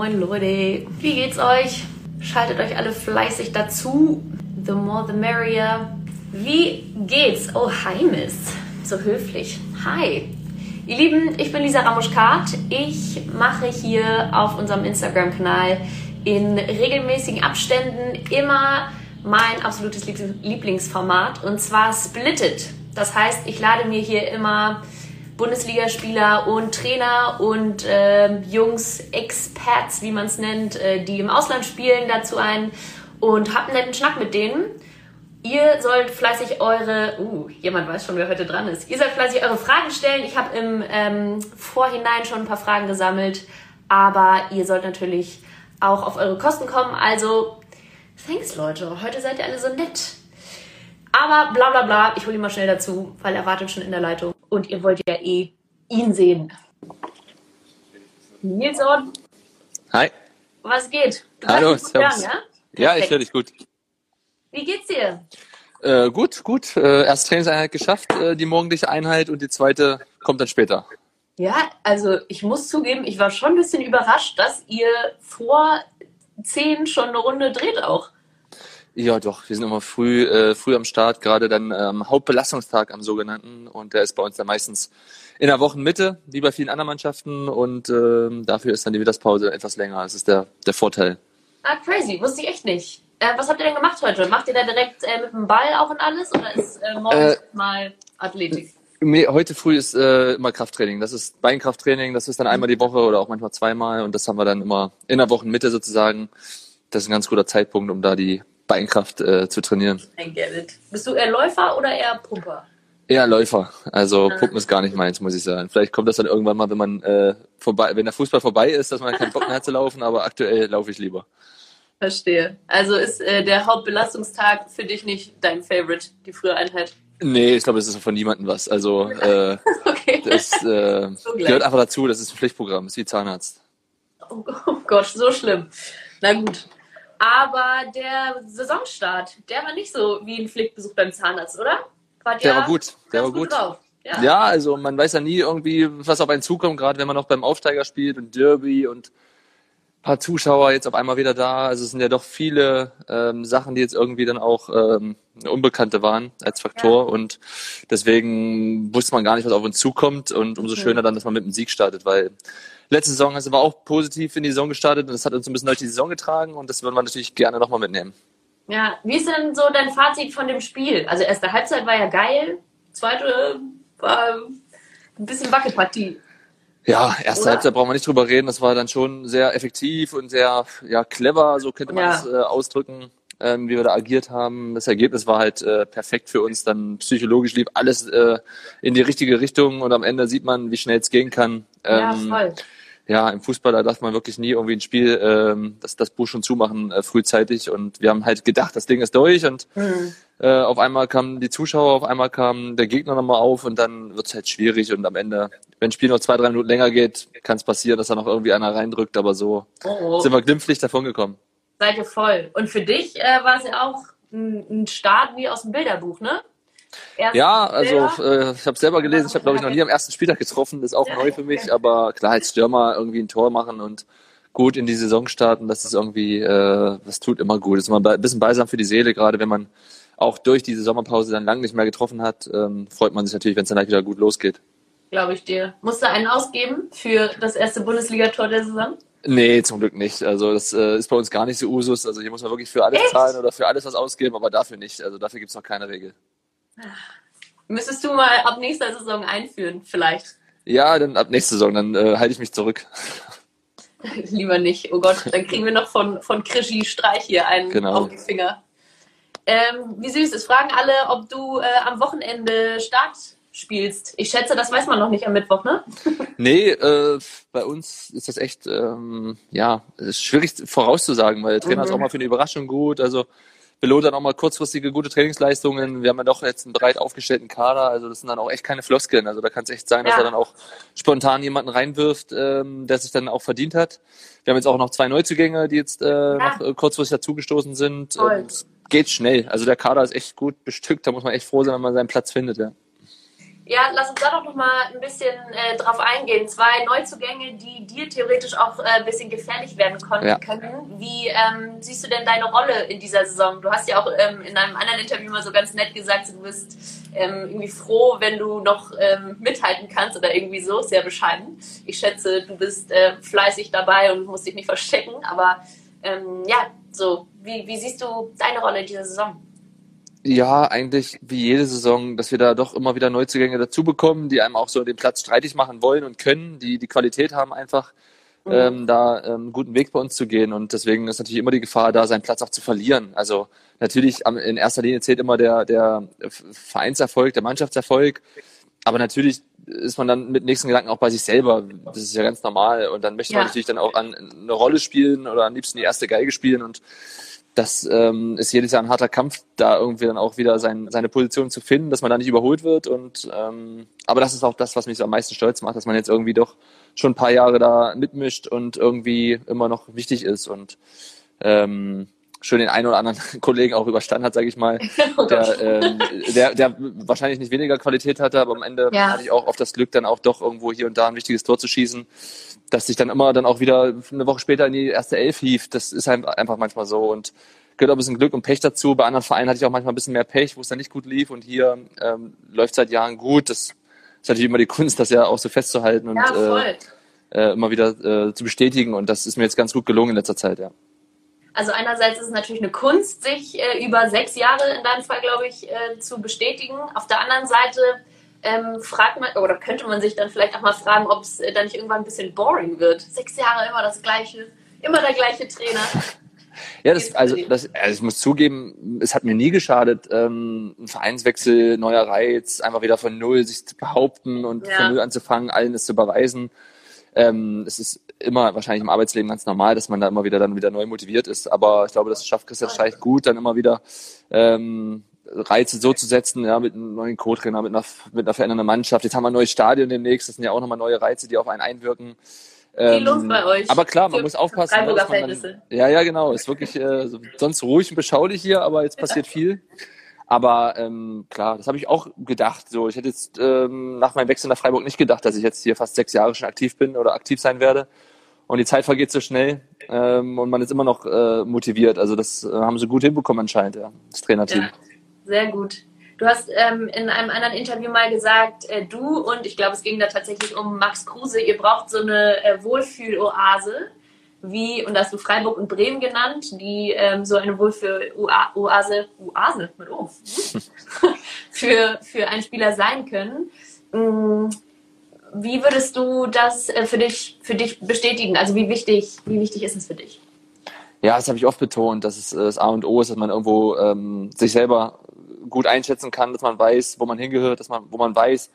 moin Leute. Wie geht's euch? Schaltet euch alle fleißig dazu. The more the merrier. Wie geht's? Oh, hi Miss. So höflich. Hi. Ihr Lieben, ich bin Lisa Ramuschkat. Ich mache hier auf unserem Instagram-Kanal in regelmäßigen Abständen immer mein absolutes Lieblingsformat und zwar Splitted. Das heißt, ich lade mir hier immer Bundesligaspieler und Trainer und äh, Jungs, Experts, wie man es nennt, äh, die im Ausland spielen, dazu ein und habt einen netten Schnack mit denen. Ihr sollt fleißig eure, uh, jemand weiß schon, wer heute dran ist. Ihr sollt fleißig eure Fragen stellen. Ich habe im ähm, Vorhinein schon ein paar Fragen gesammelt, aber ihr sollt natürlich auch auf eure Kosten kommen. Also, thanks Leute, heute seid ihr alle so nett. Aber bla bla bla, ich hole ihn mal schnell dazu, weil er wartet schon in der Leitung. Und ihr wollt ja eh ihn sehen. Nilsson. Hi. Was geht? Du Hallo, servus. Hören, ja? ja, ich höre dich gut. Wie geht's dir? Äh, gut, gut. Äh, erste Trainingseinheit geschafft, äh, die morgendliche Einheit und die zweite kommt dann später. Ja, also ich muss zugeben, ich war schon ein bisschen überrascht, dass ihr vor zehn schon eine Runde dreht auch. Ja, doch. Wir sind immer früh, äh, früh am Start, gerade dann am ähm, Hauptbelastungstag am sogenannten. Und der ist bei uns dann meistens in der Wochenmitte, wie bei vielen anderen Mannschaften. Und ähm, dafür ist dann die Mittagspause etwas länger. Das ist der, der Vorteil. Ah, crazy. Wusste ich echt nicht. Äh, was habt ihr denn gemacht heute? Macht ihr da direkt äh, mit dem Ball auch und alles? Oder ist äh, morgens äh, mal Athletik? Nee, heute früh ist äh, immer Krafttraining. Das ist Beinkrafttraining. Das ist dann einmal die Woche oder auch manchmal zweimal. Und das haben wir dann immer in der Wochenmitte sozusagen. Das ist ein ganz guter Zeitpunkt, um da die Beinkraft äh, zu trainieren. I get it. Bist du eher Läufer oder eher Pumper? Eher Läufer. Also ah. Pumpen ist gar nicht meins, muss ich sagen. Vielleicht kommt das dann irgendwann mal, wenn man äh, vorbei, wenn der Fußball vorbei ist, dass man keinen Bock mehr hat zu laufen, aber aktuell laufe ich lieber. Verstehe. Also ist äh, der Hauptbelastungstag für dich nicht dein Favorite, die frühe Einheit? Nee, ich glaube, das ist von niemandem was. Also äh, okay. das äh, so gehört einfach dazu, das ist ein Pflichtprogramm, das ist wie Zahnarzt. Oh, oh Gott, so schlimm. Na gut. Aber der Saisonstart, der war nicht so wie ein Pflichtbesuch beim Zahnarzt, oder? War der, der war gut. Der war gut. gut ja. ja. also man weiß ja nie irgendwie, was auf einen zukommt, gerade wenn man noch beim Aufsteiger spielt und Derby und paar Zuschauer jetzt auf einmal wieder da. Also es sind ja doch viele ähm, Sachen, die jetzt irgendwie dann auch ähm, Unbekannte waren als Faktor. Ja. Und deswegen wusste man gar nicht, was auf uns zukommt. Und umso schöner dann, dass man mit dem Sieg startet, weil letzte Saison sind wir auch positiv in die Saison gestartet und das hat uns ein bisschen durch die Saison getragen und das würden wir natürlich gerne nochmal mitnehmen. Ja, wie ist denn so dein Fazit von dem Spiel? Also erste Halbzeit war ja geil, zweite war ein bisschen Wackelpartie. Ja, erste Oder? Halbzeit brauchen wir nicht drüber reden. Das war dann schon sehr effektiv und sehr ja, clever, so könnte man ja. es äh, ausdrücken, ähm, wie wir da agiert haben. Das Ergebnis war halt äh, perfekt für uns. Dann psychologisch lief alles äh, in die richtige Richtung und am Ende sieht man, wie schnell es gehen kann. Ähm, ja, voll ja, im Fußball, da darf man wirklich nie irgendwie ein Spiel, ähm, das, das Buch schon zumachen äh, frühzeitig. Und wir haben halt gedacht, das Ding ist durch und mhm. äh, auf einmal kamen die Zuschauer, auf einmal kam der Gegner nochmal auf und dann wird's halt schwierig und am Ende, wenn ein Spiel noch zwei, drei Minuten länger geht, kann es passieren, dass da noch irgendwie einer reindrückt, aber so oh, oh. sind wir glimpflich davon gekommen. Seid ihr voll. Und für dich äh, war es ja auch ein, ein Start wie aus dem Bilderbuch, ne? Ersten ja, also äh, ich habe selber gelesen, ich habe glaube ich noch nie am ersten Spieltag getroffen, das ist auch ja, neu für mich, aber klar, als Stürmer irgendwie ein Tor machen und gut in die Saison starten, das ist irgendwie, äh, das tut immer gut. Das ist immer ein bisschen beisam für die Seele, gerade wenn man auch durch diese Sommerpause dann lange nicht mehr getroffen hat, ähm, freut man sich natürlich, wenn es dann halt wieder gut losgeht. Glaube ich dir. Musst du einen ausgeben für das erste Bundesligator der Saison? Nee, zum Glück nicht. Also das äh, ist bei uns gar nicht so Usus. Also hier muss man wirklich für alles Echt? zahlen oder für alles was ausgeben, aber dafür nicht. Also dafür gibt es noch keine Regel. Müsstest du mal ab nächster Saison einführen, vielleicht? Ja, dann ab nächster Saison, dann äh, halte ich mich zurück. Lieber nicht. Oh Gott, dann kriegen wir noch von, von Krischi Streich hier einen genau. auf die Finger. Ähm, wie süß, es fragen alle, ob du äh, am Wochenende Start spielst. Ich schätze, das weiß man noch nicht am Mittwoch, ne? nee, äh, bei uns ist das echt, ähm, ja, ist schwierig vorauszusagen, weil der Trainer mhm. ist auch mal für eine Überraschung gut. Also belohnt dann auch mal kurzfristige gute Trainingsleistungen. Wir haben ja doch jetzt einen breit aufgestellten Kader, also das sind dann auch echt keine Floskeln. Also da kann es echt sein, ja. dass er dann auch spontan jemanden reinwirft, ähm, der sich dann auch verdient hat. Wir haben jetzt auch noch zwei Neuzugänge, die jetzt äh, ja. noch äh, kurzfristig dazugestoßen sind. Und geht schnell. Also der Kader ist echt gut bestückt, da muss man echt froh sein, wenn man seinen Platz findet, ja. Ja, lass uns da doch noch mal ein bisschen äh, drauf eingehen. Zwei Neuzugänge, die dir theoretisch auch äh, ein bisschen gefährlich werden konnten, ja. können. Wie ähm, siehst du denn deine Rolle in dieser Saison? Du hast ja auch ähm, in einem anderen Interview mal so ganz nett gesagt, du bist ähm, irgendwie froh, wenn du noch ähm, mithalten kannst oder irgendwie so, sehr bescheiden. Ich schätze, du bist äh, fleißig dabei und musst dich nicht verstecken. Aber ähm, ja, so, wie, wie siehst du deine Rolle in dieser Saison? Ja, eigentlich wie jede Saison, dass wir da doch immer wieder Neuzugänge dazu bekommen, die einem auch so den Platz streitig machen wollen und können, die die Qualität haben einfach, mhm. ähm, da ähm, einen guten Weg bei uns zu gehen. Und deswegen ist natürlich immer die Gefahr da, seinen Platz auch zu verlieren. Also natürlich in erster Linie zählt immer der, der Vereinserfolg, der Mannschaftserfolg. Aber natürlich ist man dann mit nächsten Gedanken auch bei sich selber. Das ist ja ganz normal. Und dann möchte man natürlich dann auch an eine Rolle spielen oder am liebsten die erste Geige spielen und das ähm, ist jedes Jahr ein harter Kampf, da irgendwie dann auch wieder sein, seine Position zu finden, dass man da nicht überholt wird. Und ähm, aber das ist auch das, was mich so am meisten stolz macht, dass man jetzt irgendwie doch schon ein paar Jahre da mitmischt und irgendwie immer noch wichtig ist und ähm, schon den einen oder anderen Kollegen auch überstanden hat, sage ich mal, oh der, ähm, der, der wahrscheinlich nicht weniger Qualität hatte, aber am Ende ja. hatte ich auch oft das Glück, dann auch doch irgendwo hier und da ein wichtiges Tor zu schießen, dass sich dann immer dann auch wieder eine Woche später in die erste Elf hief. Das ist halt einfach manchmal so und gehört auch ein bisschen Glück und Pech dazu. Bei anderen Vereinen hatte ich auch manchmal ein bisschen mehr Pech, wo es dann nicht gut lief und hier ähm, läuft seit Jahren gut. Das ist natürlich immer die Kunst, das ja auch so festzuhalten und ja, äh, äh, immer wieder äh, zu bestätigen und das ist mir jetzt ganz gut gelungen in letzter Zeit, ja. Also einerseits ist es natürlich eine Kunst, sich äh, über sechs Jahre in deinem Fall, glaube ich, äh, zu bestätigen. Auf der anderen Seite ähm, fragt man, oder könnte man sich dann vielleicht auch mal fragen, ob es äh, dann nicht irgendwann ein bisschen boring wird. Sechs Jahre immer das Gleiche, immer der gleiche Trainer. Ja, das, also, das, also ich muss zugeben, es hat mir nie geschadet, ähm, ein Vereinswechsel, neuer Reiz, einfach wieder von Null sich zu behaupten und ja. von Null anzufangen, allen es zu beweisen. Ähm, es ist immer wahrscheinlich im Arbeitsleben ganz normal, dass man da immer wieder dann wieder neu motiviert ist. Aber ich glaube, das schafft Christian Streich gut, dann immer wieder ähm, Reize so zu setzen, ja, mit einem neuen Co-Trainer, mit einer, mit einer verändernden Mannschaft. Jetzt haben wir ein neues Stadion demnächst. Das sind ja auch nochmal neue Reize, die auf einen einwirken. Ähm, Viel bei euch. Aber klar, man muss aufpassen. Ne, dann, ja, ja, genau. Ist wirklich äh, sonst ruhig und beschaulich hier, aber jetzt passiert viel. Aber ähm, klar, das habe ich auch gedacht. So, ich hätte jetzt ähm, nach meinem Wechsel nach Freiburg nicht gedacht, dass ich jetzt hier fast sechs Jahre schon aktiv bin oder aktiv sein werde. Und die Zeit vergeht so schnell ähm, und man ist immer noch äh, motiviert. Also das äh, haben sie gut hinbekommen anscheinend, ja, das Trainerteam. Ja, sehr gut. Du hast ähm, in einem anderen Interview mal gesagt, äh, du und ich glaube, es ging da tatsächlich um Max Kruse, ihr braucht so eine äh, Wohlfühloase wie, und da hast du Freiburg und Bremen genannt, die ähm, so eine Wohlfühl-Oase, Oase mit O, für, für einen Spieler sein können. Wie würdest du das äh, für dich, für dich bestätigen? Also wie wichtig, wie wichtig ist es für dich? Ja, das habe ich oft betont, dass es äh, das A und O ist, dass man irgendwo ähm, sich selber gut einschätzen kann, dass man weiß, wo man hingehört, dass man, wo man weiß,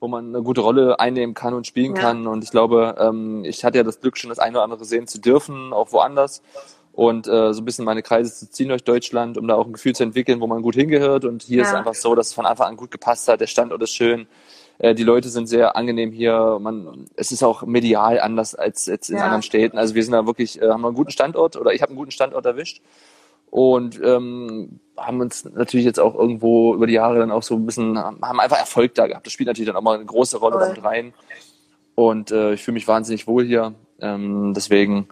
wo man eine gute Rolle einnehmen kann und spielen ja. kann. Und ich glaube, ähm, ich hatte ja das Glück, schon das eine oder andere sehen zu dürfen, auch woanders. Und äh, so ein bisschen meine Kreise zu ziehen durch Deutschland, um da auch ein Gefühl zu entwickeln, wo man gut hingehört. Und hier ja. ist es einfach so, dass es von Anfang an gut gepasst hat. Der Standort ist schön. Äh, die Leute sind sehr angenehm hier. Man, es ist auch medial anders als jetzt in ja. anderen Städten. Also wir sind da wirklich, äh, haben einen guten Standort oder ich habe einen guten Standort erwischt und ähm, haben uns natürlich jetzt auch irgendwo über die Jahre dann auch so ein bisschen, haben einfach Erfolg da gehabt. Das spielt natürlich dann auch mal eine große Rolle damit rein. Und äh, ich fühle mich wahnsinnig wohl hier. Ähm, deswegen,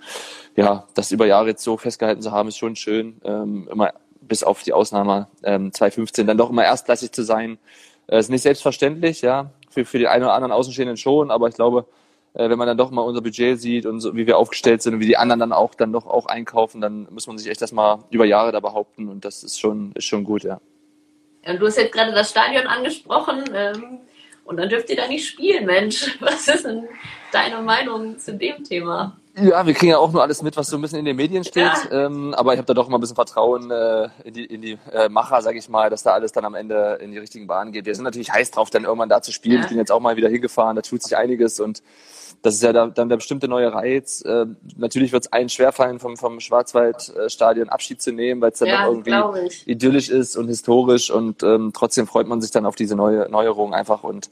ja, das über Jahre jetzt so festgehalten zu haben, ist schon schön. Ähm, immer bis auf die Ausnahme ähm, 2015 dann doch immer erstklassig zu sein. Äh, ist nicht selbstverständlich, ja, für, für die einen oder anderen Außenstehenden schon, aber ich glaube, äh, wenn man dann doch mal unser Budget sieht und so, wie wir aufgestellt sind und wie die anderen dann auch dann doch auch einkaufen, dann muss man sich echt das mal über Jahre da behaupten und das ist schon, ist schon gut, ja. ja du hast jetzt gerade das Stadion angesprochen ähm, und dann dürft ihr da nicht spielen, Mensch. Was ist denn deine Meinung zu dem Thema? Ja, wir kriegen ja auch nur alles mit, was so ein bisschen in den Medien steht. Ja. Ähm, aber ich habe da doch immer ein bisschen Vertrauen äh, in die, in die äh, Macher, sage ich mal, dass da alles dann am Ende in die richtigen Bahnen geht. Wir sind natürlich heiß drauf, dann irgendwann da zu spielen. Ja. Ich bin jetzt auch mal wieder hingefahren, da tut sich einiges und das ist ja da, dann der bestimmte neue Reiz. Äh, natürlich wird es allen schwerfallen, vom, vom Schwarzwaldstadion Abschied zu nehmen, weil es dann ja, irgendwie idyllisch ist und historisch und ähm, trotzdem freut man sich dann auf diese neue Neuerung einfach und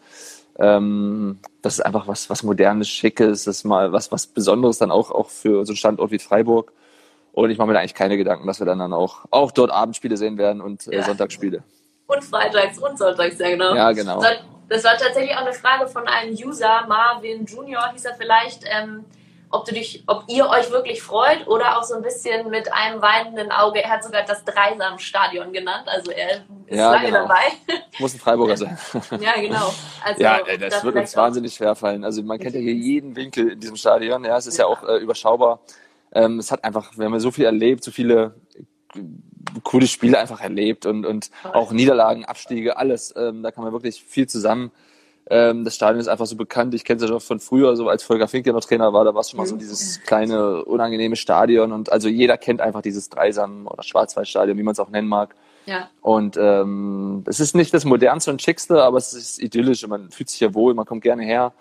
ähm, das ist einfach was, was modernes, schickes, das ist mal was, was Besonderes dann auch, auch für so einen Standort wie Freiburg. Und ich mache mir da eigentlich keine Gedanken, dass wir dann, dann auch, auch dort Abendspiele sehen werden und äh, Sonntagsspiele. Und freitags und sonntags, ja genau. Ja, genau. Das war tatsächlich auch eine Frage von einem User, Marvin Junior hieß er vielleicht, ähm, ob du dich, ob ihr euch wirklich freut oder auch so ein bisschen mit einem weinenden Auge. Er hat sogar das Dreisam-Stadion genannt, also er ist ja, lange genau. dabei. Muss ein Freiburger sein. ja, genau. Also, ja, das, das wird uns wahnsinnig schwerfallen. Also man kennt ja hier jeden Winkel in diesem Stadion. Ja, es ist ja, ja auch äh, überschaubar. Ähm, es hat einfach, wir haben ja so viel erlebt, so viele coole Spiele einfach erlebt und, und auch Niederlagen, Abstiege, alles. Ähm, da kann man wirklich viel zusammen. Ähm, das Stadion ist einfach so bekannt. Ich kenne es ja schon von früher, so als Volker Finke noch Trainer war, da war es schon mal so mhm. dieses kleine, unangenehme Stadion. Und also jeder kennt einfach dieses Dreisam- oder Schwarzwaldstadion, wie man es auch nennen mag. Ja. Und ähm, es ist nicht das modernste und schickste, aber es ist idyllisch und man fühlt sich ja wohl, man kommt gerne her.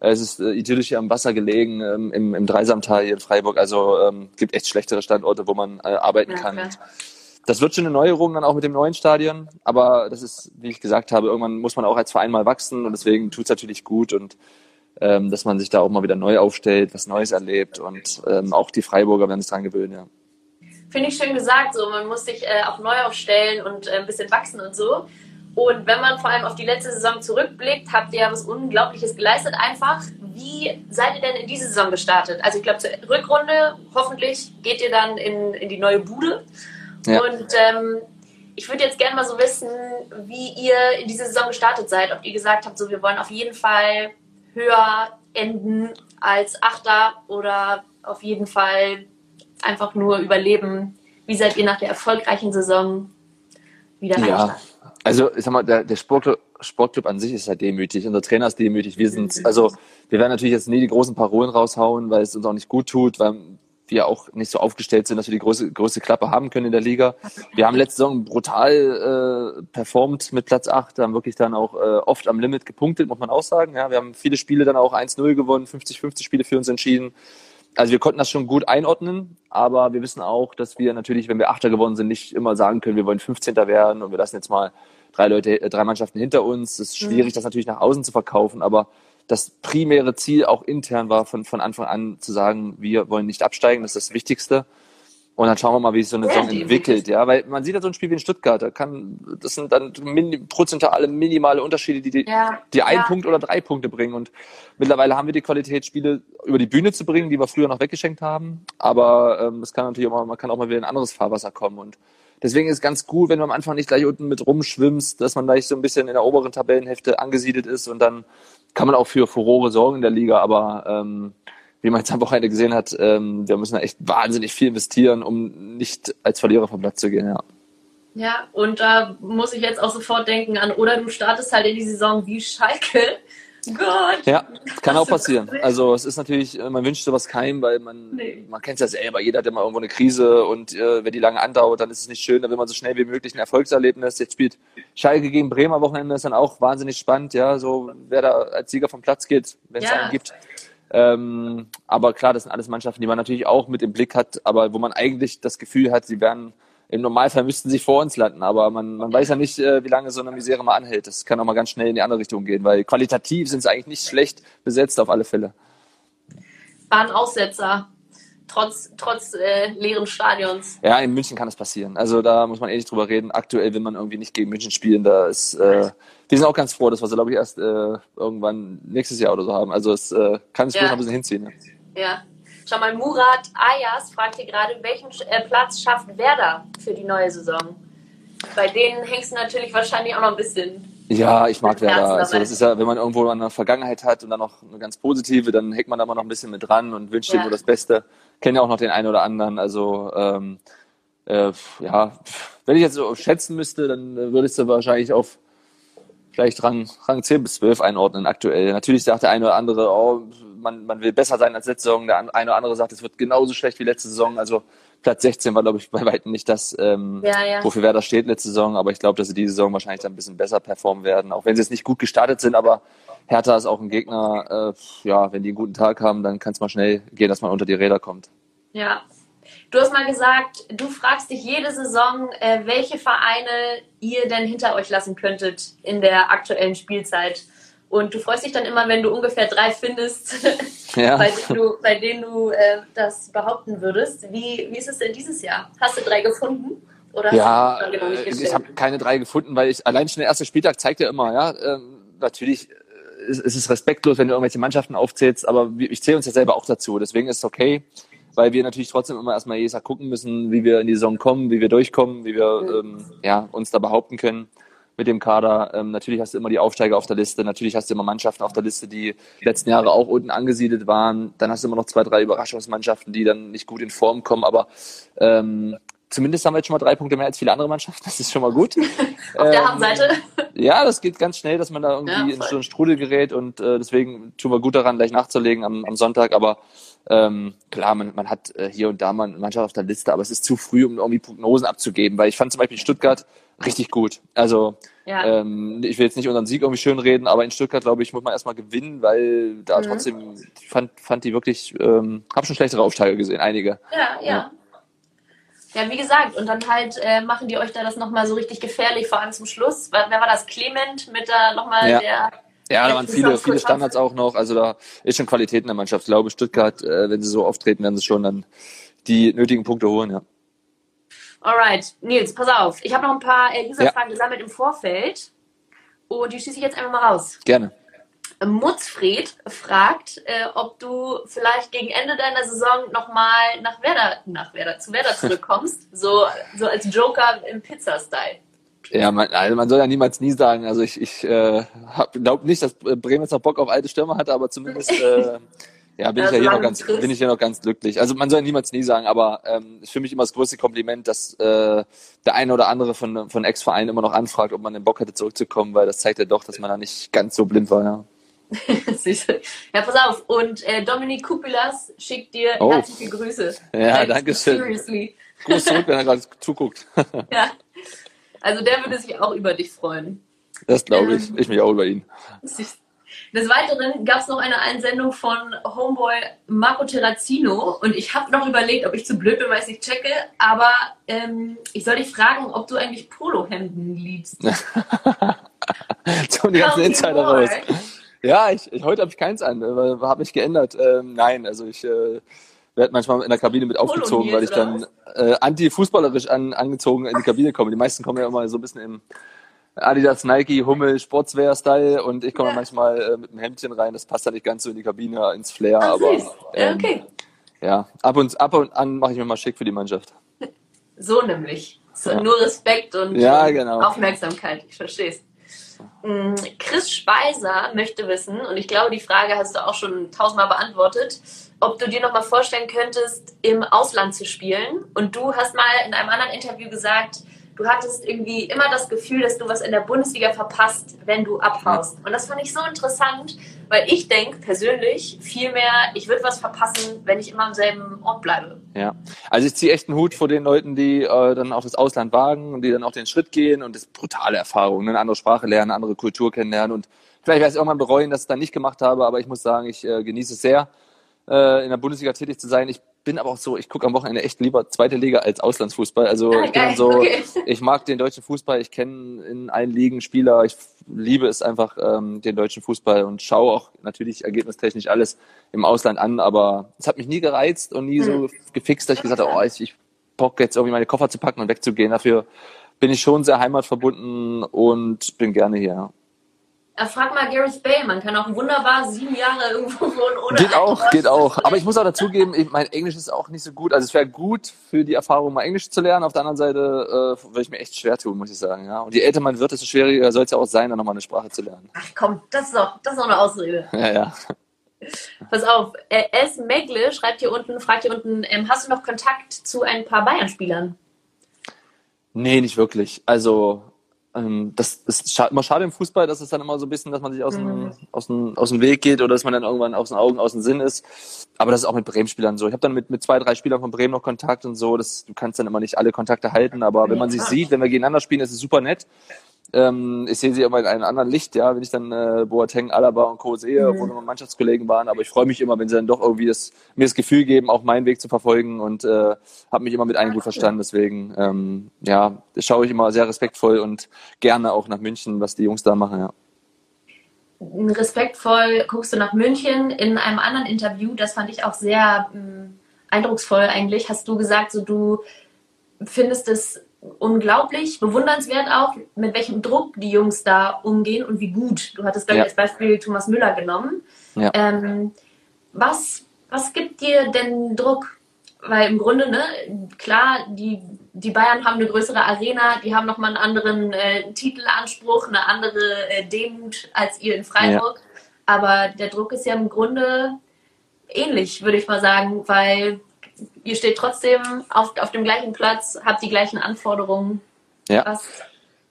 Es ist äh, idyllisch hier am Wasser gelegen, ähm, im, im Dreisamtal hier in Freiburg. Also ähm, gibt echt schlechtere Standorte, wo man äh, arbeiten ja, kann. Klar. Das wird schon eine Neuerung dann auch mit dem neuen Stadion, aber das ist, wie ich gesagt habe, irgendwann muss man auch als Verein mal wachsen und deswegen tut es natürlich gut und ähm, dass man sich da auch mal wieder neu aufstellt, was Neues erlebt und ähm, auch die Freiburger werden sich dran gewöhnen, ja. Finde ich schön gesagt, so man muss sich äh, auch neu aufstellen und äh, ein bisschen wachsen und so. Und wenn man vor allem auf die letzte Saison zurückblickt, habt ihr ja was Unglaubliches geleistet einfach. Wie seid ihr denn in diese Saison gestartet? Also ich glaube, zur Rückrunde, hoffentlich geht ihr dann in, in die neue Bude. Ja. Und ähm, ich würde jetzt gerne mal so wissen, wie ihr in diese Saison gestartet seid. Ob ihr gesagt habt, so wir wollen auf jeden Fall höher enden als Achter oder auf jeden Fall einfach nur überleben. Wie seid ihr nach der erfolgreichen Saison wieder ja. Also, ich sag mal, der, der Sportclub, Sportclub an sich ist halt demütig. Unser Trainer ist demütig. Wir sind, mhm. also, wir werden natürlich jetzt nie die großen Parolen raushauen, weil es uns auch nicht gut tut, weil wir auch nicht so aufgestellt sind, dass wir die größte, größte Klappe haben können in der Liga. Wir haben letzte Saison brutal äh, performt mit Platz 8, haben wirklich dann auch äh, oft am Limit gepunktet, muss man auch sagen. Ja, wir haben viele Spiele dann auch 1-0 gewonnen, 50-50 Spiele für uns entschieden. Also wir konnten das schon gut einordnen, aber wir wissen auch, dass wir natürlich, wenn wir Achter gewonnen sind, nicht immer sagen können, wir wollen 15. werden und wir lassen jetzt mal drei Leute, äh, drei Mannschaften hinter uns. Es ist schwierig, mhm. das natürlich nach außen zu verkaufen, aber das primäre Ziel auch intern war von, von Anfang an zu sagen, wir wollen nicht absteigen, das ist das Wichtigste. Und dann schauen wir mal, wie sich so eine Saison entwickelt, ja, weil man sieht ja so ein Spiel wie in Stuttgart, da kann, das sind dann min, prozentuale minimale Unterschiede, die, die, ja, die einen ja. Punkt oder drei Punkte bringen. Und mittlerweile haben wir die Qualität, Spiele über die Bühne zu bringen, die wir früher noch weggeschenkt haben. Aber ähm, es kann natürlich auch mal, man kann auch mal wieder in ein anderes Fahrwasser kommen. Und deswegen ist es ganz gut, wenn du am Anfang nicht gleich unten mit rumschwimmst, dass man gleich so ein bisschen in der oberen Tabellenhälfte angesiedelt ist und dann kann man auch für Furore sorgen in der Liga, aber ähm, wie man jetzt am Wochenende gesehen hat, ähm, wir müssen da echt wahnsinnig viel investieren, um nicht als Verlierer vom Platz zu gehen, ja. Ja, und da muss ich jetzt auch sofort denken an, oder du startest halt in die Saison wie Schalke. Gott. Ja, kann auch passieren. Also es ist natürlich, äh, man wünscht sowas keinem, weil man, nee. man kennt es ja selber, jeder hat immer irgendwo eine Krise und äh, wenn die lange andauert, dann ist es nicht schön, dann will man so schnell wie möglich ein Erfolgserlebnis. Jetzt spielt Schalke gegen Bremer Wochenende, ist dann auch wahnsinnig spannend, ja, so wer da als Sieger vom Platz geht, wenn es ja. einen gibt. Ähm, aber klar, das sind alles Mannschaften, die man natürlich auch mit im Blick hat, aber wo man eigentlich das Gefühl hat, sie werden im Normalfall müssten sie vor uns landen, aber man, man weiß ja nicht, äh, wie lange so eine Misere mal anhält. Das kann auch mal ganz schnell in die andere Richtung gehen, weil qualitativ sind sie eigentlich nicht schlecht besetzt auf alle Fälle. War ein Aussetzer, trotz, trotz äh, leeren Stadions. Ja, in München kann das passieren. Also da muss man ehrlich drüber reden. Aktuell will man irgendwie nicht gegen München spielen. Da ist, äh, wir sind auch ganz froh, dass wir sie, glaube ich, erst äh, irgendwann nächstes Jahr oder so haben. Also es äh, kann sich ja. noch ein bisschen hinziehen. Ne? Ja. Schau mal, Murat Ayas fragt hier gerade, welchen äh, Platz schafft Werder für die neue Saison? Bei denen hängst du natürlich wahrscheinlich auch noch ein bisschen. Ja, ich mag Werder. Also das ist ja, wenn man irgendwo eine Vergangenheit hat und dann noch eine ganz positive, dann hängt man da immer noch ein bisschen mit dran und wünscht ja. dem nur das Beste. Kenne ja auch noch den einen oder anderen. Also ähm, äh, ja, wenn ich jetzt so schätzen müsste, dann würde ich es wahrscheinlich auf vielleicht Rang, Rang 10 bis 12 einordnen aktuell. Natürlich sagt der eine oder andere, oh, man, man will besser sein als letzte Saison. Der eine oder andere sagt, es wird genauso schlecht wie letzte Saison. Also Platz 16 war, glaube ich, bei weitem nicht das, ähm, ja, ja. wofür Werder steht letzte Saison. Aber ich glaube, dass sie diese Saison wahrscheinlich dann ein bisschen besser performen werden. Auch wenn sie jetzt nicht gut gestartet sind, aber Hertha ist auch ein Gegner, äh, ja, wenn die einen guten Tag haben, dann kann es mal schnell gehen, dass man unter die Räder kommt. Ja. Du hast mal gesagt, du fragst dich jede Saison, äh, welche Vereine ihr denn hinter euch lassen könntet in der aktuellen Spielzeit. Und du freust dich dann immer, wenn du ungefähr drei findest, ja. bei denen du, bei denen du äh, das behaupten würdest. Wie, wie ist es denn dieses Jahr? Hast du drei gefunden? Oder ja, genau ich habe keine drei gefunden, weil ich allein schon der erste Spieltag zeigt ja immer, ja, ähm, natürlich ist, ist es respektlos, wenn du irgendwelche Mannschaften aufzählst, aber ich zähle uns ja selber auch dazu. Deswegen ist es okay, weil wir natürlich trotzdem immer erstmal jedes Jahr gucken müssen, wie wir in die Saison kommen, wie wir durchkommen, wie wir ähm, ja, uns da behaupten können mit dem Kader. Ähm, natürlich hast du immer die Aufsteiger auf der Liste, natürlich hast du immer Mannschaften auf der Liste, die letzten Jahre auch unten angesiedelt waren. Dann hast du immer noch zwei, drei Überraschungsmannschaften, die dann nicht gut in Form kommen, aber ähm, zumindest haben wir jetzt schon mal drei Punkte mehr als viele andere Mannschaften. Das ist schon mal gut. Auf der Habenseite. Ähm, ja, das geht ganz schnell, dass man da irgendwie ja, in so einen Strudel gerät und äh, deswegen tun wir gut daran, gleich nachzulegen am, am Sonntag. Aber ähm, klar, man, man hat äh, hier und da mal eine Mannschaft auf der Liste, aber es ist zu früh, um irgendwie Prognosen abzugeben, weil ich fand zum Beispiel Stuttgart richtig gut. Also ja. ähm, ich will jetzt nicht unseren Sieg irgendwie schön reden, aber in Stuttgart, glaube ich, muss man erstmal gewinnen, weil da mhm. trotzdem, ich fand, fand die wirklich, ähm, habe schon schlechtere Aufsteiger gesehen, einige. Ja, ja. ja. Ja, wie gesagt, und dann halt äh, machen die euch da das nochmal so richtig gefährlich, vor allem zum Schluss. Wer war das? Clement mit da nochmal ja. der. Ja, da waren viele, viele Standards auch noch. Also da ist schon Qualität in der Mannschaft. Ich glaube, Stuttgart, äh, wenn sie so auftreten, werden sie schon dann die nötigen Punkte holen, ja. Alright, Nils, pass auf. Ich habe noch ein paar äh, User-Fragen ja. gesammelt im Vorfeld. Und die schieße ich jetzt einfach mal raus. Gerne. Mutzfried fragt, äh, ob du vielleicht gegen Ende deiner Saison nochmal nach Werder, nach Werder, zu Werder zurückkommst, so, so als Joker im Pizza-Style. Ja, man, also man soll ja niemals nie sagen. Also ich, ich äh, glaube nicht, dass Bremen jetzt noch Bock auf alte Stürmer hatte, aber zumindest äh, ja, bin, also ich ja hier noch ganz, bin ich hier noch ganz glücklich. Also man soll ja niemals nie sagen, aber ähm, ist für mich immer das größte Kompliment, dass äh, der eine oder andere von, von Ex-Vereinen immer noch anfragt, ob man den Bock hätte zurückzukommen, weil das zeigt ja doch, dass man da nicht ganz so blind war. Ja. ja, pass auf. Und äh, Dominik Kupilas schickt dir oh. herzliche Grüße. Ja, danke schön. Seriously. Gruß zurück, wenn er gerade zuguckt. ja. Also der würde sich auch über dich freuen. Das glaube ich. Ähm, ich mich auch über ihn. Des Weiteren gab es noch eine Einsendung von Homeboy Marco Terrazino und ich habe noch überlegt, ob ich zu blöd bin, weil ich nicht checke, aber ähm, ich soll dich fragen, ob du eigentlich Polohemden liebst. so die ganzen Insider raus. Ja, ich, ich heute habe ich keins an, äh, habe mich geändert. Ähm, nein, also ich äh, werde manchmal in der Kabine mit aufgezogen, weil ich dann äh, anti-fußballerisch an, angezogen in die Kabine komme. Die meisten kommen ja immer so ein bisschen im Adidas, Nike, Hummel, Sportswear-Style und ich komme ja. manchmal äh, mit einem Hemdchen rein. Das passt ja nicht ganz so in die Kabine, ins Flair, Ach, aber ähm, okay. ja, ab und, ab und an mache ich mir mal schick für die Mannschaft. So nämlich. So, ja. Nur Respekt und ja, genau. Aufmerksamkeit, ich verstehe es. Mm, Chris Speiser möchte wissen, und ich glaube, die Frage hast du auch schon tausendmal beantwortet, ob du dir nochmal vorstellen könntest, im Ausland zu spielen. Und du hast mal in einem anderen Interview gesagt, du hattest irgendwie immer das Gefühl, dass du was in der Bundesliga verpasst, wenn du abhaust. Und das fand ich so interessant, weil ich denke persönlich vielmehr, ich würde was verpassen, wenn ich immer am selben Ort bleibe. Ja, also ich ziehe echt einen Hut vor den Leuten, die äh, dann auch das Ausland wagen und die dann auch den Schritt gehen und das ist brutale Erfahrung, ne? eine andere Sprache lernen, andere Kultur kennenlernen und vielleicht werde ich es irgendwann bereuen, dass ich es dann nicht gemacht habe, aber ich muss sagen, ich äh, genieße es sehr, äh, in der Bundesliga tätig zu sein. Ich bin aber auch so, ich gucke am Wochenende echt lieber zweite Liga als Auslandsfußball. Also ah, ich bin so, okay. ich mag den deutschen Fußball, ich kenne in allen Ligen Spieler, ich liebe es einfach, ähm, den deutschen Fußball und schaue auch natürlich ergebnistechnisch alles im Ausland an, aber es hat mich nie gereizt und nie so hm. gefixt, dass ich gesagt habe, oh, ich, ich Bock jetzt irgendwie meine Koffer zu packen und wegzugehen. Dafür bin ich schon sehr heimatverbunden und bin gerne hier. Äh, frag mal Gareth Bale, man kann auch wunderbar sieben Jahre irgendwo wohnen ohne. Geht auch, geht auch. Aber ich muss auch dazugeben, mein Englisch ist auch nicht so gut. Also es wäre gut für die Erfahrung, mal Englisch zu lernen. Auf der anderen Seite äh, würde ich mir echt schwer tun, muss ich sagen. Ja? Und je älter man wird, desto schwieriger soll es ja auch sein, dann nochmal eine Sprache zu lernen. Ach komm, das ist doch, das ist doch eine Ausrede. Ja, ja. Pass auf, äh, S. Megle schreibt hier unten, fragt hier unten, ähm, hast du noch Kontakt zu ein paar Bayern-Spielern? Nee, nicht wirklich. Also ähm, das ist scha immer schade im Fußball, dass es dann immer so ein bisschen, dass man sich aus, mhm. dem, aus, dem, aus dem Weg geht oder dass man dann irgendwann aus den Augen, aus dem Sinn ist. Aber das ist auch mit Bremen-Spielern so. Ich habe dann mit, mit zwei, drei Spielern von Bremen noch Kontakt und so. Das, du kannst dann immer nicht alle Kontakte halten, aber wenn man sich sieht, wenn wir gegeneinander spielen, ist es super nett. Ähm, ich sehe sie immer in einem anderen Licht, ja, wenn ich dann äh, Boateng, Alaba und Co. sehe, mhm. wo noch Mannschaftskollegen waren. Aber ich freue mich immer, wenn sie dann doch irgendwie das, mir das Gefühl geben, auch meinen Weg zu verfolgen und äh, habe mich immer mit allen gut verstanden. Deswegen, ähm, ja, schaue ich immer sehr respektvoll und gerne auch nach München, was die Jungs da machen, ja. Respektvoll guckst du nach München. In einem anderen Interview, das fand ich auch sehr mh, mm, eindrucksvoll eigentlich, hast du gesagt, so du findest es unglaublich, bewundernswert auch, mit welchem Druck die Jungs da umgehen und wie gut. Du hattest, glaube ja. als Beispiel Thomas Müller genommen. Ja. Ähm, was, was gibt dir denn Druck? Weil im Grunde, ne, klar, die, die Bayern haben eine größere Arena, die haben nochmal einen anderen äh, Titelanspruch, eine andere äh, Demut als ihr in Freiburg. Ja. Aber der Druck ist ja im Grunde ähnlich, würde ich mal sagen, weil ihr steht trotzdem auf, auf dem gleichen Platz, habt die gleichen Anforderungen. Ja. Was,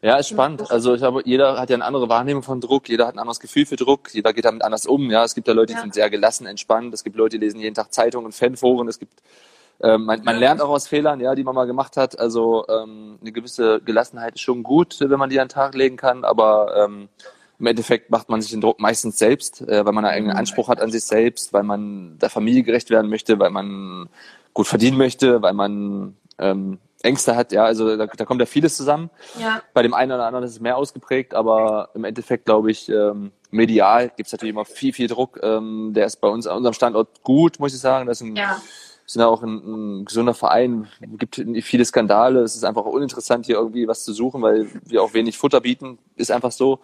ja, ist spannend. Also ich glaube, jeder hat ja eine andere Wahrnehmung von Druck, jeder hat ein anderes Gefühl für Druck, jeder geht damit anders um. Ja, es gibt ja Leute, die ja. sind sehr gelassen, entspannt. Es gibt Leute, die lesen jeden Tag Zeitungen, Fanforen. Es gibt ähm, man, man lernt auch aus Fehlern, ja, die man mal gemacht hat. Also ähm, eine gewisse Gelassenheit ist schon gut, wenn man die an den Tag legen kann, aber ähm, im Endeffekt macht man sich den Druck meistens selbst, äh, weil man einen eigenen Anspruch hat an sich selbst, weil man der Familie gerecht werden möchte, weil man gut verdienen möchte, weil man ähm, Ängste hat, ja, also da, da kommt ja vieles zusammen. Ja. Bei dem einen oder anderen ist es mehr ausgeprägt, aber im Endeffekt glaube ich, ähm, medial gibt es natürlich immer viel, viel Druck. Ähm, der ist bei uns an unserem Standort gut, muss ich sagen. Das ist ein, ja. sind ja auch ein, ein gesunder Verein, gibt viele Skandale. Es ist einfach uninteressant, hier irgendwie was zu suchen, weil wir auch wenig Futter bieten. Ist einfach so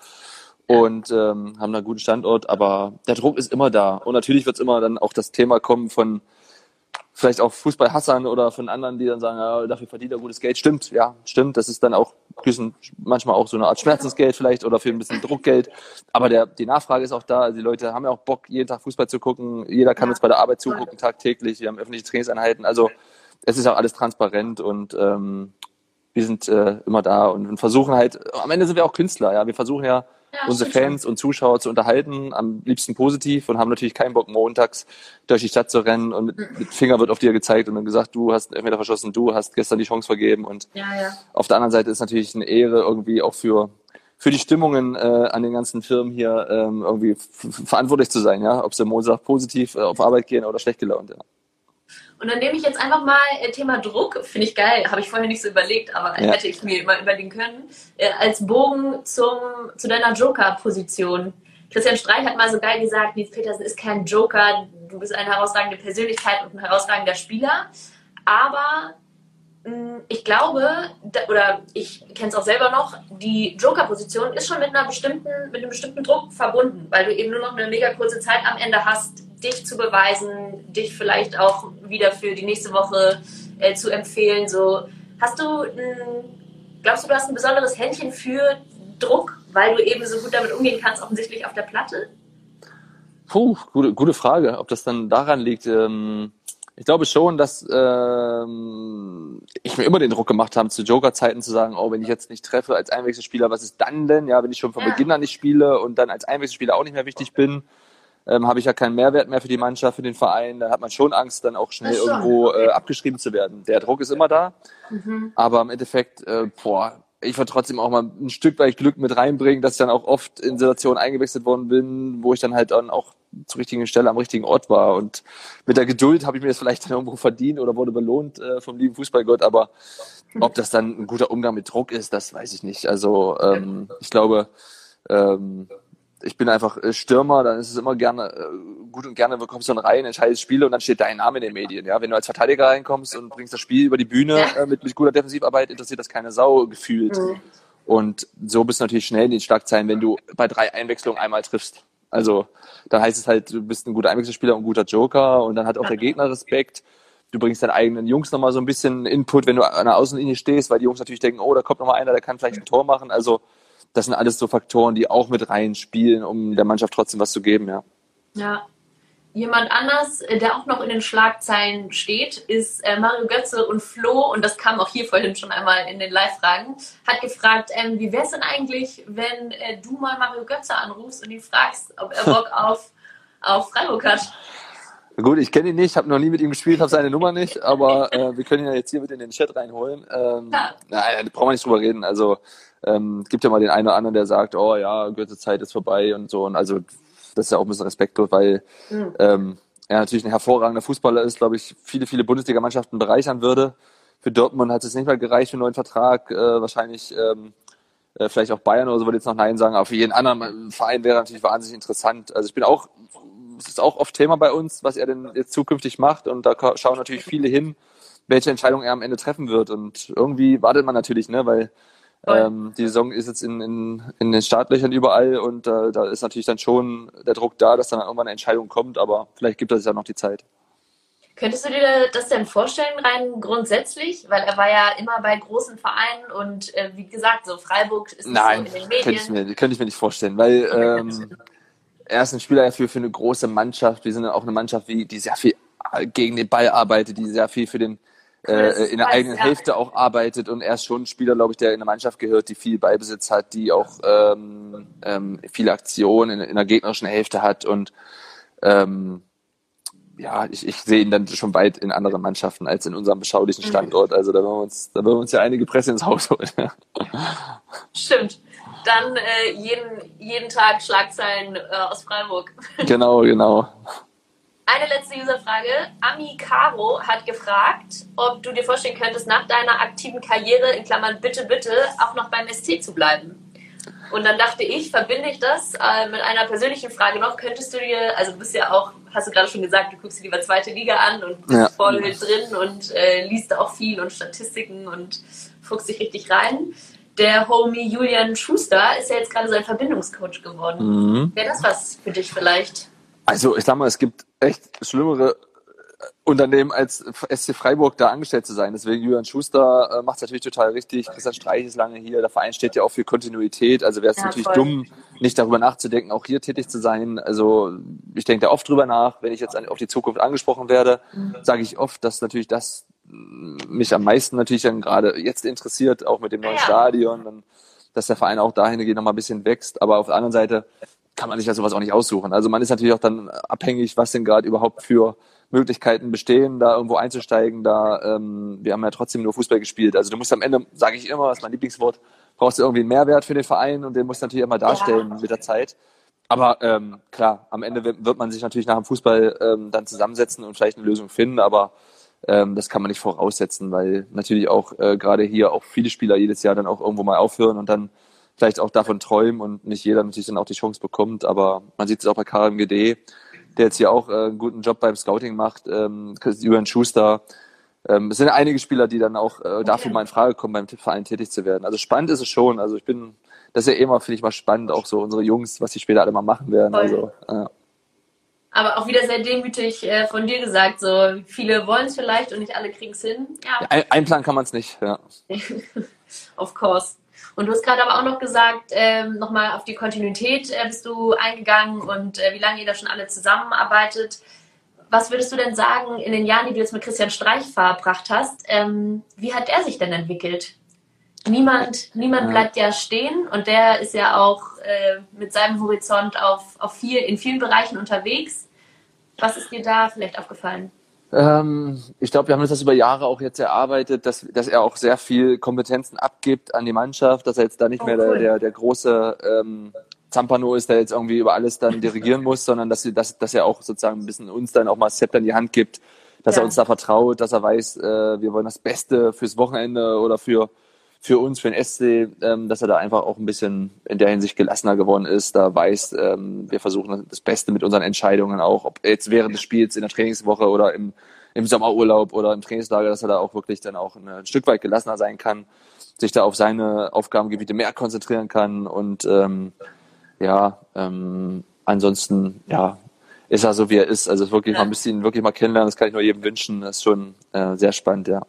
und ähm, haben da einen guten Standort, aber der Druck ist immer da. Und natürlich wird es immer dann auch das Thema kommen von vielleicht auch Fußballhassern oder von anderen, die dann sagen, ja, dafür verdient er gutes Geld. Stimmt, ja, stimmt. Das ist dann auch manchmal auch so eine Art Schmerzensgeld vielleicht oder für ein bisschen Druckgeld. Aber der, die Nachfrage ist auch da. Also die Leute haben ja auch Bock, jeden Tag Fußball zu gucken. Jeder kann uns bei der Arbeit zugucken, tagtäglich. Wir haben öffentliche Trainingseinheiten. Also es ist auch alles transparent und ähm, wir sind äh, immer da und versuchen halt, am Ende sind wir auch Künstler, ja. Wir versuchen ja ja, unsere Fans schon. und Zuschauer zu unterhalten, am liebsten positiv und haben natürlich keinen Bock, montags durch die Stadt zu rennen und mit, mit Finger wird auf dir gezeigt und dann gesagt, du hast einen Elfmeter verschossen, du hast gestern die Chance vergeben und ja, ja. auf der anderen Seite ist natürlich eine Ehre irgendwie auch für für die Stimmungen äh, an den ganzen Firmen hier ähm, irgendwie verantwortlich zu sein, ja, ob sie Montag positiv äh, auf Arbeit gehen oder schlecht gelaunt, ja. Und dann nehme ich jetzt einfach mal äh, Thema Druck, finde ich geil, habe ich vorher nicht so überlegt, aber ja. hätte ich mir mal überlegen können, äh, als Bogen zum, zu deiner Joker-Position. Christian Streich hat mal so geil gesagt, Nils Petersen ist kein Joker, du bist eine herausragende Persönlichkeit und ein herausragender Spieler, aber ich glaube, oder ich kenne es auch selber noch, die Joker-Position ist schon mit, einer bestimmten, mit einem bestimmten Druck verbunden, weil du eben nur noch eine mega kurze Zeit am Ende hast, dich zu beweisen, dich vielleicht auch wieder für die nächste Woche äh, zu empfehlen. So, hast du, ein, glaubst du, du hast ein besonderes Händchen für Druck, weil du eben so gut damit umgehen kannst, offensichtlich auf der Platte? Puh, gute, gute Frage, ob das dann daran liegt. Ähm, ich glaube schon, dass ähm, ich mir immer den Druck gemacht habe, zu Joker-Zeiten zu sagen, oh, wenn ich jetzt nicht treffe als Einwechselspieler, was ist dann denn? Ja, wenn ich schon von ja. Beginn an nicht spiele und dann als Einwechselspieler auch nicht mehr wichtig bin ähm, habe ich ja keinen Mehrwert mehr für die Mannschaft, für den Verein. Da hat man schon Angst, dann auch schnell irgendwo äh, abgeschrieben zu werden. Der Druck ist immer da, mhm. aber im Endeffekt, äh, boah, ich war trotzdem auch mal ein Stück weit Glück mit reinbringen, dass ich dann auch oft in Situationen eingewechselt worden bin, wo ich dann halt dann auch zur richtigen Stelle am richtigen Ort war. Und mit der Geduld habe ich mir das vielleicht dann irgendwo verdient oder wurde belohnt äh, vom lieben Fußballgott. Aber ob das dann ein guter Umgang mit Druck ist, das weiß ich nicht. Also ähm, ich glaube, ähm, ich bin einfach äh, Stürmer, dann ist es immer gerne äh, gut und gerne bekommst du dann rein, entscheidest Spiele und dann steht dein Name in den Medien. Ja, wenn du als Verteidiger reinkommst und bringst das Spiel über die Bühne ja. äh, mit, mit guter Defensivarbeit, interessiert das keine Sau gefühlt. Mhm. Und so bist du natürlich schnell in den Schlagzeilen, wenn du bei drei Einwechslungen einmal triffst. Also dann heißt es halt, du bist ein guter Einwechselspieler und ein guter Joker und dann hat auch der Gegner Respekt. Du bringst deinen eigenen Jungs nochmal so ein bisschen Input, wenn du an der Außenlinie stehst, weil die Jungs natürlich denken, oh, da kommt nochmal einer, der kann vielleicht ein Tor machen. Also das sind alles so Faktoren, die auch mit reinspielen, um der Mannschaft trotzdem was zu geben, ja. Ja. Jemand anders, äh, der auch noch in den Schlagzeilen steht, ist äh, Mario Götze und Flo, und das kam auch hier vorhin schon einmal in den Live-Fragen, hat gefragt, ähm, wie wäre es denn eigentlich, wenn äh, du mal Mario Götze anrufst und ihn fragst, ob er Bock auf, auf Freiburg hat? Gut, ich kenne ihn nicht, habe noch nie mit ihm gespielt, habe seine Nummer nicht, aber äh, wir können ihn ja jetzt hier mit in den Chat reinholen. Ähm, ja. Nein, da brauchen wir nicht drüber reden. Also ähm, gibt ja mal den einen oder anderen, der sagt, oh ja, Goethe-Zeit ist vorbei und so. Und also das ist ja auch ein bisschen respektlos, weil mhm. ähm, er natürlich ein hervorragender Fußballer ist, glaube ich, viele, viele Bundesligamannschaften bereichern würde. Für Dortmund hat es nicht mal gereicht für einen neuen Vertrag. Äh, wahrscheinlich ähm, äh, vielleicht auch Bayern oder so würde jetzt noch Nein sagen, aber für jeden anderen Verein wäre natürlich wahnsinnig interessant. Also ich bin auch, es ist auch oft Thema bei uns, was er denn jetzt zukünftig macht und da schauen natürlich viele hin welche Entscheidung er am Ende treffen wird. Und irgendwie wartet man natürlich, ne, weil ähm, die Saison ist jetzt in, in, in den Startlöchern überall und äh, da ist natürlich dann schon der Druck da, dass dann irgendwann eine Entscheidung kommt, aber vielleicht gibt es ja noch die Zeit. Könntest du dir das denn vorstellen, rein grundsätzlich? Weil er war ja immer bei großen Vereinen und äh, wie gesagt, so Freiburg ist Nein, so in den Medien. Könnte ich, mir, könnte ich mir nicht vorstellen, weil ähm, er ist ein Spieler für, für eine große Mannschaft. Wir sind auch eine Mannschaft, die, die sehr viel gegen den Ball arbeitet, die sehr viel für den äh, in der eigenen Hälfte auch arbeitet und er ist schon ein Spieler, glaube ich, der in eine Mannschaft gehört, die viel Ballbesitz hat, die auch ähm, ähm, viele Aktionen in, in der gegnerischen Hälfte hat und ähm, ja, ich, ich sehe ihn dann schon weit in anderen Mannschaften als in unserem beschaulichen mhm. Standort. Also da wollen wir uns, da wollen wir uns ja einige Presse ins Haus holen. Stimmt. Dann äh, jeden, jeden Tag Schlagzeilen äh, aus Freiburg. Genau, genau. Eine letzte Userfrage. Ami Caro hat gefragt, ob du dir vorstellen könntest, nach deiner aktiven Karriere, in Klammern bitte, bitte, auch noch beim SC zu bleiben. Und dann dachte ich, verbinde ich das äh, mit einer persönlichen Frage noch. Könntest du dir, also du bist ja auch, hast du gerade schon gesagt, du guckst dir lieber zweite Liga an und bist ja. voll drin und äh, liest auch viel und Statistiken und fuchst dich richtig rein. Der Homie Julian Schuster ist ja jetzt gerade sein Verbindungscoach geworden. Mhm. Wäre das was für dich vielleicht? Also ich sag mal, es gibt echt schlimmere äh, Unternehmen als SC Freiburg da angestellt zu sein. Deswegen Julian Schuster äh, macht es natürlich total richtig. Christian Streich ist lange hier. Der Verein steht ja auch für Kontinuität. Also wäre es ja, natürlich voll. dumm, nicht darüber nachzudenken, auch hier tätig zu sein. Also ich denke da oft drüber nach. Wenn ich jetzt auf die Zukunft angesprochen werde, mhm. sage ich oft, dass natürlich das mich am meisten natürlich dann gerade jetzt interessiert, auch mit dem neuen ja. Stadion, dann, dass der Verein auch dahingehend noch mal ein bisschen wächst. Aber auf der anderen Seite kann man sich ja sowas auch nicht aussuchen. Also man ist natürlich auch dann abhängig, was denn gerade überhaupt für Möglichkeiten bestehen, da irgendwo einzusteigen. Da ähm, wir haben ja trotzdem nur Fußball gespielt. Also du musst am Ende, sage ich immer, was mein Lieblingswort, brauchst du irgendwie einen Mehrwert für den Verein und den musst du natürlich immer darstellen ja. mit der Zeit. Aber ähm, klar, am Ende wird man sich natürlich nach dem Fußball ähm, dann zusammensetzen und vielleicht eine Lösung finden, aber ähm, das kann man nicht voraussetzen, weil natürlich auch äh, gerade hier auch viele Spieler jedes Jahr dann auch irgendwo mal aufhören und dann vielleicht auch davon träumen und nicht jeder natürlich dann auch die Chance bekommt. Aber man sieht es auch bei KMGD, der jetzt hier auch äh, einen guten Job beim Scouting macht, ähm, Julian Schuster. Ähm, es sind einige Spieler, die dann auch äh, dafür mal in Frage kommen, beim Verein tätig zu werden. Also spannend ist es schon. Also ich bin, das ist ja immer, finde ich mal spannend, auch so unsere Jungs, was die später alle mal machen werden. Voll. Also, ja. Aber auch wieder sehr demütig äh, von dir gesagt, so viele wollen es vielleicht und nicht alle kriegen es hin. Ja. Ein, einplanen kann man es nicht, ja. of course. Und du hast gerade aber auch noch gesagt, ähm, nochmal auf die Kontinuität äh, bist du eingegangen und äh, wie lange ihr da schon alle zusammenarbeitet. Was würdest du denn sagen, in den Jahren, die du jetzt mit Christian Streich verbracht hast, ähm, wie hat er sich denn entwickelt? Niemand, niemand bleibt ja stehen und der ist ja auch äh, mit seinem Horizont auf, auf viel, in vielen Bereichen unterwegs. Was ist dir da vielleicht aufgefallen? Ähm, ich glaube, wir haben uns das über Jahre auch jetzt erarbeitet, dass, dass er auch sehr viel Kompetenzen abgibt an die Mannschaft, dass er jetzt da nicht oh, mehr cool. der, der, der große ähm, Zampano ist, der jetzt irgendwie über alles dann dirigieren muss, sondern dass, dass, dass er auch sozusagen ein bisschen uns dann auch mal Zepter in die Hand gibt, dass ja. er uns da vertraut, dass er weiß, äh, wir wollen das Beste fürs Wochenende oder für, für uns, für den SC, ähm, dass er da einfach auch ein bisschen in der Hinsicht gelassener geworden ist, da weiß, ähm, wir versuchen das Beste mit unseren Entscheidungen auch, ob jetzt während des Spiels in der Trainingswoche oder im, im Sommerurlaub oder im Trainingslager, dass er da auch wirklich dann auch ein Stück weit gelassener sein kann, sich da auf seine Aufgabengebiete mehr konzentrieren kann und ähm, ja, ähm, ansonsten, ja, ist er so, wie er ist. Also wirklich ja. mal ein bisschen, wirklich mal kennenlernen, das kann ich nur jedem wünschen. Das ist schon äh, sehr spannend, ja.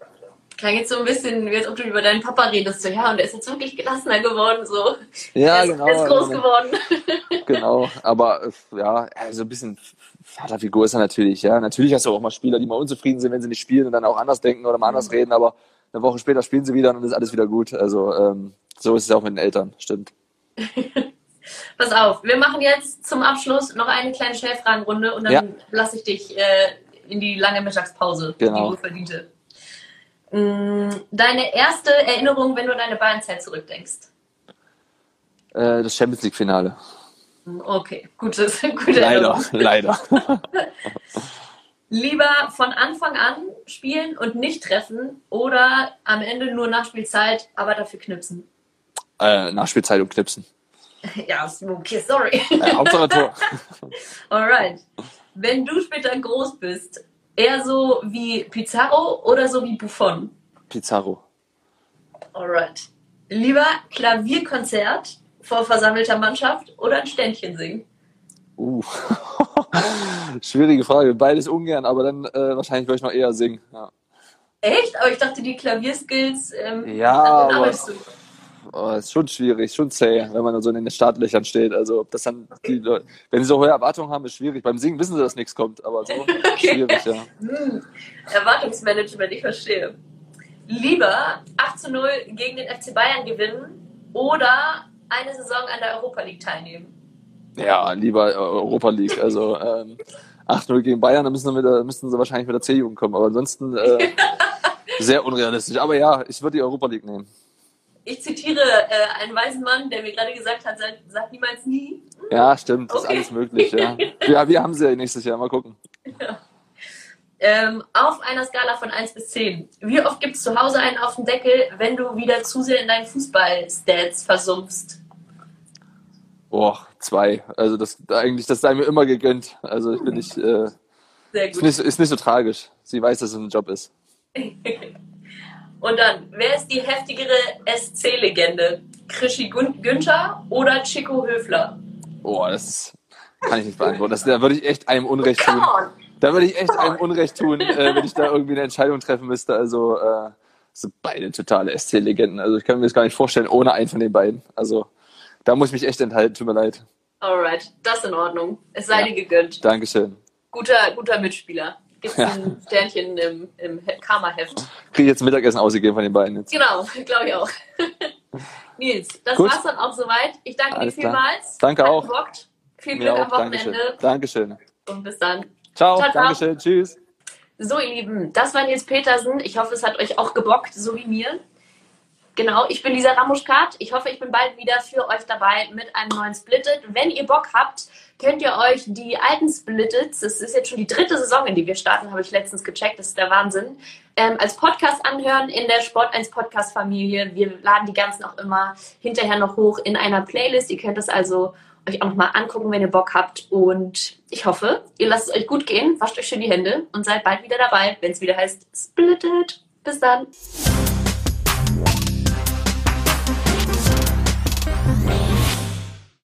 Klang jetzt so ein bisschen, wie als ob du über deinen Papa redest, so, ja, und er ist jetzt wirklich gelassener geworden, so. Ja, er ist, genau. Er ist groß genau. geworden. genau, aber ja, so ein bisschen Vaterfigur ist er natürlich, ja. Natürlich hast du auch mal Spieler, die mal unzufrieden sind, wenn sie nicht spielen und dann auch anders denken oder mal anders mhm. reden, aber eine Woche später spielen sie wieder und dann ist alles wieder gut. Also ähm, so ist es auch mit den Eltern, stimmt. Pass auf, wir machen jetzt zum Abschluss noch eine kleine Schnellfragenrunde und dann ja. lasse ich dich äh, in die lange Mittagspause, genau. die du verdiente. Mm, deine erste Erinnerung, wenn du an deine Bayernzeit zurückdenkst? Äh, das Champions League-Finale. Mm, okay, gutes, gute Leider, Erinnerung. leider. Lieber von Anfang an spielen und nicht treffen oder am Ende nur Nachspielzeit, aber dafür knipsen? Äh, Nachspielzeit und knipsen. ja, okay, sorry. Äh, Hauptsache Tor. Alright. Wenn du später groß bist, Eher so wie Pizarro oder so wie Buffon? Pizarro. Alright. Lieber Klavierkonzert vor versammelter Mannschaft oder ein Ständchen singen? Uh, schwierige Frage. Beides ungern, aber dann äh, wahrscheinlich würde ich noch eher singen. Ja. Echt? Aber ich dachte, die Klavierskills, ähm, ja, aber oh, ist schon schwierig, schon zäh, wenn man so in den Startlöchern steht. Also, ob das dann die Leute, wenn sie so hohe Erwartungen haben, ist schwierig. Beim Singen wissen sie, dass nichts kommt, aber so okay. schwierig, ja. Hm. Erwartungsmanagement, ich verstehe. Lieber 8 zu 0 gegen den FC Bayern gewinnen oder eine Saison an der Europa League teilnehmen? Ja, lieber Europa League. Also ähm, 8-0 gegen Bayern, da müssen, wir müssten sie wahrscheinlich mit der C-Jugend kommen. Aber ansonsten äh, sehr unrealistisch. Aber ja, ich würde die Europa League nehmen. Ich zitiere äh, einen weisen Mann, der mir gerade gesagt hat, sag, sag niemals nie. Ja, stimmt, okay. ist alles möglich. Ja. ja, wir haben sie ja nächstes Jahr. Mal gucken. Ja. Ähm, auf einer Skala von 1 bis 10. Wie oft gibt es zu Hause einen auf den Deckel, wenn du wieder zu sehr in deinen Fußball-Stats versumpfst? Boah, zwei. Also das eigentlich, das sei mir immer gegönnt. Also ich bin nicht, äh, Sehr gut. Ist nicht, ist nicht so tragisch. Sie weiß, dass es ein Job ist. Und dann, wer ist die heftigere SC-Legende? Krischi Günther oder Chico Höfler? Boah, das kann ich nicht beantworten. Das, da würde ich echt einem Unrecht tun. Da würde ich echt einem Unrecht tun, äh, wenn ich da irgendwie eine Entscheidung treffen müsste. Also äh, sind beide totale SC-Legenden. Also ich kann mir das gar nicht vorstellen ohne einen von den beiden. Also da muss ich mich echt enthalten, tut mir leid. Alright, das ist in Ordnung. Es sei ja. dir gegönnt. Dankeschön. Guter, guter Mitspieler. Gibt ja. ein Sternchen im, im Karma-Heft. Kriege ich jetzt Mittagessen ausgegeben von den beiden jetzt. Genau, glaube ich auch. Nils, das Gut. war's dann auch soweit. Ich danke Alles dir vielmals. Danke Hat auch. Gebockt. Viel Glück am Wochenende. Dankeschön. Dankeschön. Und bis dann. Ciao, ciao Dankeschön. Tschüss. So, ihr Lieben, das war Nils Petersen. Ich hoffe, es hat euch auch gebockt, so wie mir. Genau, ich bin Lisa Ramuschkat. Ich hoffe, ich bin bald wieder für euch dabei mit einem neuen Splitted. Wenn ihr Bock habt, könnt ihr euch die alten Splitteds, das ist jetzt schon die dritte Saison, in die wir starten, habe ich letztens gecheckt, das ist der Wahnsinn, ähm, als Podcast anhören in der Sport 1 Podcast Familie. Wir laden die ganzen auch immer hinterher noch hoch in einer Playlist. Ihr könnt das also euch auch nochmal angucken, wenn ihr Bock habt. Und ich hoffe, ihr lasst es euch gut gehen, wascht euch schön die Hände und seid bald wieder dabei, wenn es wieder heißt Splitted. Bis dann.